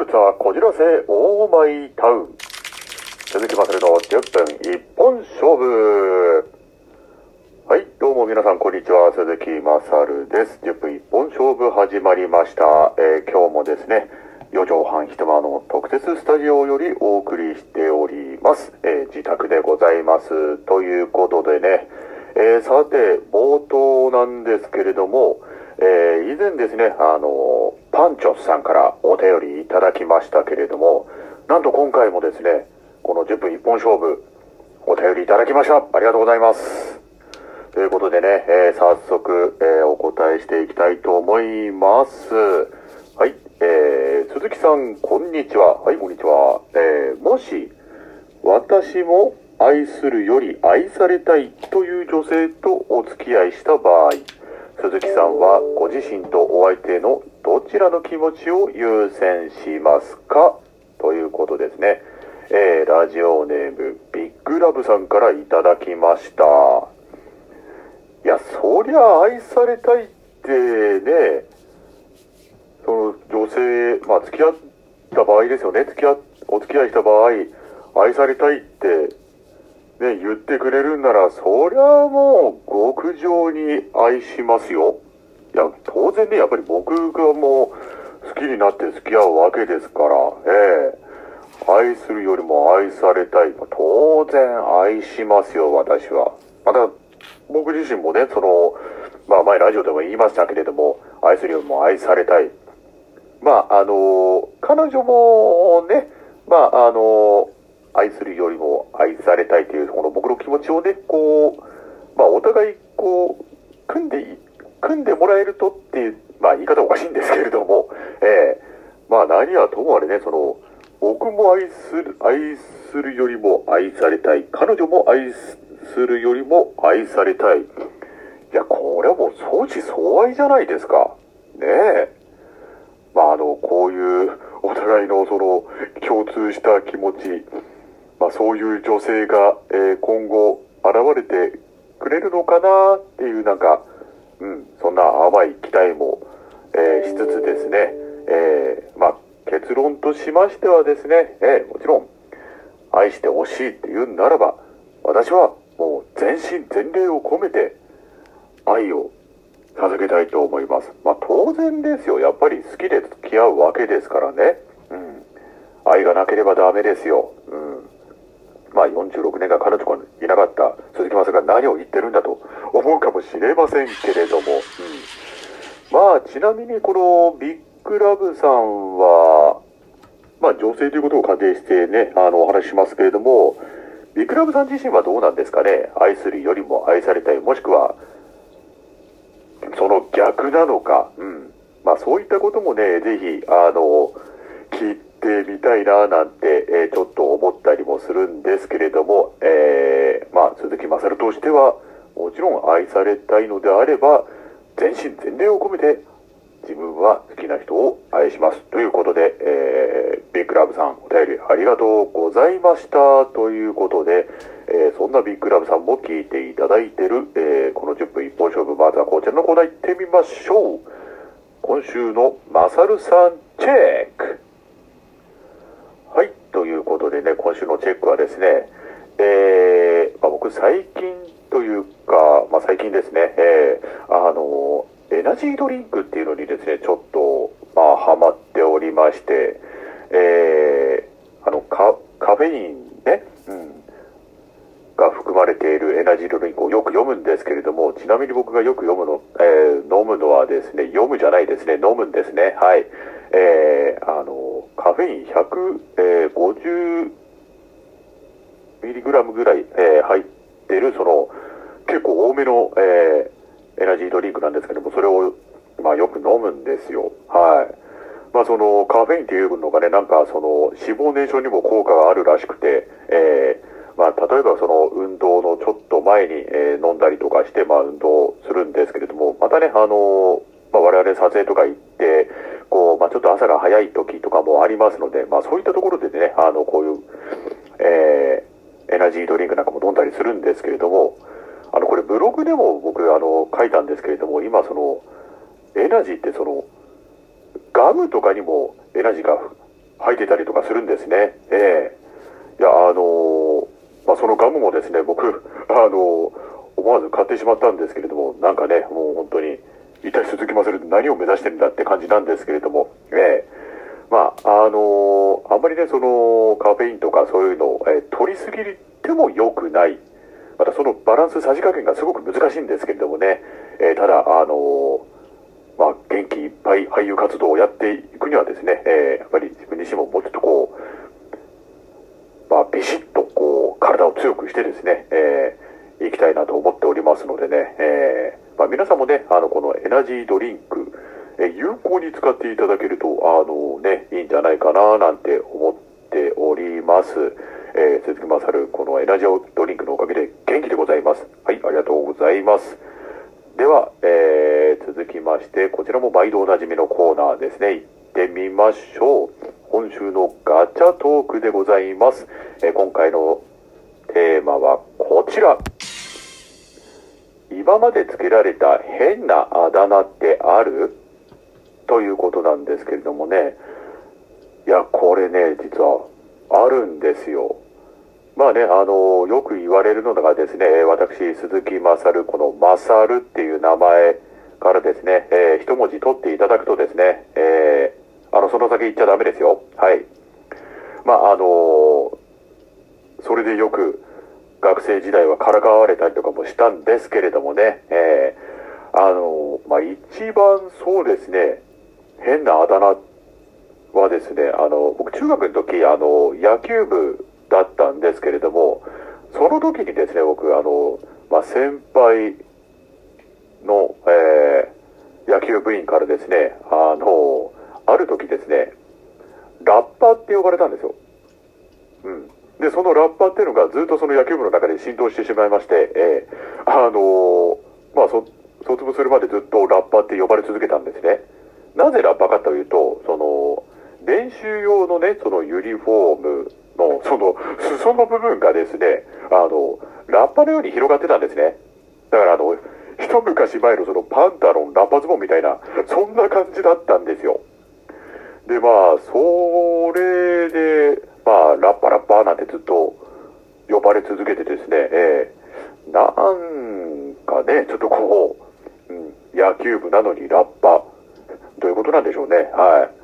ルツァこじらせオーマイタウン鈴木まさるの10分一本勝負。はいどうも皆さんこんにちは。鈴木まさるです。10分一本勝負始まりました、えー今日もですね四畳半一間の特設スタジオよりお送りしております、えー自宅でございます。ということでね、えーさて冒頭なんですけれどもえー以前ですね、あの、パンチョスさんからお便りいただきましたけれども、なんと今回もですね、この10分一本勝負、お便りいただきました。ありがとうございます。ということでね、えー早速、えーお答えしていきたいと思います。はい、えー鈴木さん、こんにちは。はい、こんにちは。えーもし、私も愛するより愛されたいという女性とお付き合いした場合、鈴木さんはご自身とお相手のどちらの気持ちを優先しますか？ということですね。えーラジオネームビッグラブさんからいただきました。いや、そりゃ愛されたいってね、その女性、まあ付き合った場合ですよね。付き合、お付き合いした場合、愛されたいってね、言ってくれるんなら、そりゃもう極上に愛しますよ。いや、当然ね、やっぱり僕がもう好きになって付き合うわけですから、ええ愛するよりも愛されたい。当然愛しますよ、私は。また、僕自身もね、その、まあ前ラジオでも言いましたけれども、愛するよりも愛されたい。まあ、あの、彼女もね、まあ、あの、愛するよりも愛されたいという、この僕の気持ちをね、こう、まあ、お互い、こう、組んで、組んでもらえるとっていう、まあ、言い方おかしいんですけれども、ええまあ、何はともあれね、その、僕も愛する、愛するよりも愛されたい。彼女も愛するよりも愛されたい。いや、これはもう相思相愛じゃないですか。ねえ。まあ、あの、こういうお互いのその共通した気持ち、まあ、そういう女性が、え今後現れてくれるのかなっていうなんか、うん、そんな甘い期待も、えしつつですね、えーまあ、結論としましてはですね、えーもちろん愛してほしいって言うんならば、私はもう全身全霊を込めて愛を捧げたいと思います。まあ当然ですよ。やっぱり好きで付き合うわけですからね。うん。愛がなければダメですよ。まあ46年間彼女がいなかった鈴木雅が何を言ってるんだと思うかもしれませんけれども。うん。まあちなみにこのビッグラブさんは、まあ女性ということを仮定してね、あのお話ししますけれども、ビッグラブさん自身はどうなんですかね？愛するよりも愛されたい。もしくは、その逆なのか、うん。まあそういったこともね、ぜひ、あの、聞いてみたいななんて、えーちょっと思ったりもするんですけれども、えーまあ鈴木まさるとしては、もちろん愛されたいのであれば、全身全霊を込めて、自分は好きな人を愛します。ということで、えービッグラブさん、お便りありがとうございました。ということで、えーそんなビッグラブさんも聞いていただいてる、えーこの10分一本勝負、まずはこちらのコーナー行ってみましょう。今週のマサルさんチェック。はい、ということでね、今週のチェックはですね、えーまあ、僕最近というか、まあ、最近ですね、えーあの、エナジードリンクっていうのにですね、ちょっと、まあ、ハマっておりまして、えーあの、カカフェインね、うん、が含まれているエナジードリンクをよく読むんですけれども、ちなみに僕がよく読むの、えー飲むのはですね、読むじゃないですね、飲むんですね。はい。えーあの、カフェイン150ミリグラムぐらい、えー入ってる、その、結構多めの、えーエナジードリンクなんですけども、それを、まあ、よく飲むんですよ。はい。まあ、その、カフェインっていうのがね、なんか、その、脂肪燃焼にも効果があるらしくて、えーまあ、例えばその運動のちょっと前に、えー飲んだりとかして、まあ、運動するんですけれども、またね、あのまあ、我々撮影とか行って、こう、まあ、ちょっと朝が早い時とかもありますので、まあ、そういったところでね、あの、こういう、えーナジードリンクなんかも飲んだりするんですけれども、あの、これブログでも僕、あの、書いたんですけれども、今その、エナジーってその、ガムとかにもエナジーが入ってたりとかするんですね。ええいや、あのーまあ、そのガムもですね、僕、あのー思わず買ってしまったんですけれども、なんかね、もう本当に、一体鈴木まさる何を目指してるんだって感じなんですけれども、ええまあ、あのあんまりね、その、カフェインとかそういうのを、え取りすぎるても良くない。またそのバランス、さじ加減がすごく難しいんですけれどもね、えーただ、あのまあ、元気いっぱい俳優活動をやっていくにはですね、えーやっぱり自分自身ももうちょっとこう、まあ、ビシッとこう、体を強くしてですね、えーいきたいなと思っておりますのでね、えーまあ、皆さんもね、あの、このエナジードリンク、えー有効に使っていただけると、あのね、いいんじゃないかな、なんて思っております。えー鈴木まさる、このエナジードリンクのおかげで元気でございます。はい、ありがとうございます。では、えー続きまして、こちらも毎度おなじみのコーナーですね。行ってみましょう。今週のガチャトークでございます。えー今回のテーマはこちら。今まで付けられた変なあだ名ってある？ということなんですけれどもね。いや、これね、実はあるんですよ。まあね、あの、よく言われるのがですね、私、鈴木勝、この勝っていう名前からですね、えー一文字取っていただくとですね、えーあの、その先言っちゃダメですよ。はい。まあ、あのそれでよく学生時代はからかわれたりとかもしたんですけれどもね、えーあのまあ、一番そうですね、変なあだ名はですね、あの、僕中学の時、あの、野球部んですけれども、その時にですね、僕、あの、まあ、先輩の、えー野球部員からですね、あの、ある時ですね、ラッパーって呼ばれたんですよ。うん。で、そのラッパーっていうのがずっとその野球部の中で浸透してしまいまして、えーあのまあ、卒業するまでずっとラッパーって呼ばれ続けたんですね。なぜラッパーかというと、その、練習用のね、そのユニフォームの、その、裾の部分がですね、あの、ラッパのように広がってたんですね。だからあの、一昔前のそのパンタロン、ラッパズボンみたいな、そんな感じだったんですよ。で、まあ、それで、まあ、ラッパラッパーなんてずっと呼ばれ続けてですね、ええなんかね、ちょっとこう、うん、野球部なのにラッパ、どういうことなんでしょうね。はい。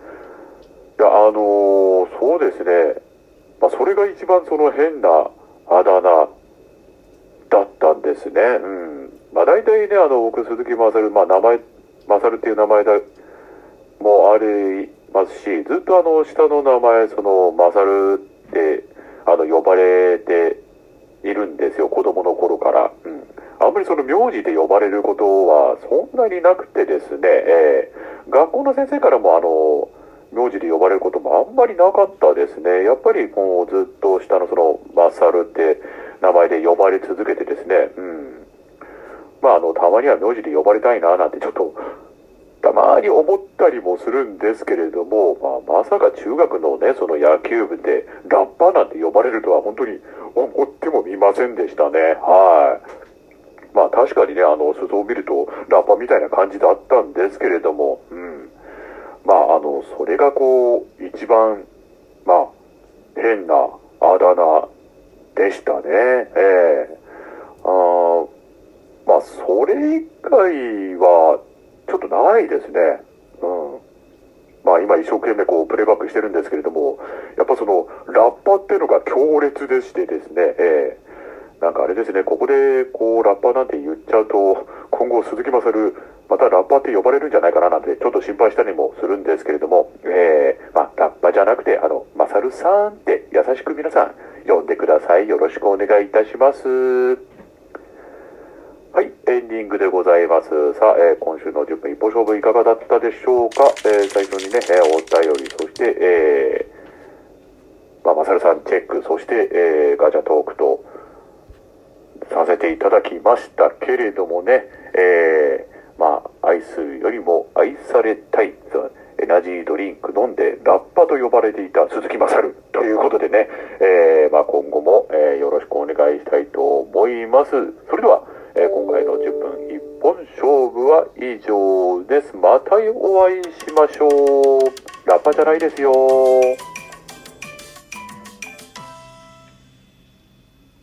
いや、あのーそうですね。まあ、それが一番その変なあだ名だったんですね。うん。まあ、大体ね、あの、僕、鈴木勝、まあ、名前、勝っていう名前だ、もありますし、ずっとあの、下の名前、その、勝って、あの、呼ばれているんですよ、子供の頃から。うん。あんまりその名字で呼ばれることはそんなになくてですね、えー学校の先生からもあの、名字で呼ばれることもあんまりなかったですね。やっぱりこうずっと下のその、マサルって名前で呼ばれ続けてですね、うん。まああの、たまには名字で呼ばれたいななんてちょっと、たまに思ったりもするんですけれども、まあ、まさか中学のね、その野球部でラッパーなんて呼ばれるとは本当に思ってもみませんでしたね。はい。まあ確かにね、あの、裾を見るとラッパーみたいな感じだったんですけれども、うん。まああの、それがこう、一番、まあ、変なあだ名でしたね。ええあまあ、それ以外は、ちょっとないですね。うん。まあ今一生懸命こうプレイバックしてるんですけれども、やっぱそのラッパっていうのが強烈でしてですね、ええなんかあれですね、ここでこうラッパーなんて言っちゃうと、今後鈴木まさる、またラッパーって呼ばれるんじゃないかななんてちょっと心配したりもするんですけれども、ええまあラッパーじゃなくて、あの、まさるさんって優しく皆さん呼んでください。よろしくお願いいたします。はい、エンディングでございます。さあ、えー今週の10分一歩勝負いかがだったでしょうか、えー最初にね、えーお便り、そして、えーまあ、まさるさんチェック、そして、えーガチャトークとさせていただきましたけれどもね、えーまあ、愛するよりも愛されたい、エナジードリンク飲んでラッパと呼ばれていた鈴木勝ということでね、えーまあ、今後も、えーよろしくお願いしたいと思います。それでは、えー今回の10分一本勝負は以上です。またお会いしましょう。ラッパじゃないですよ。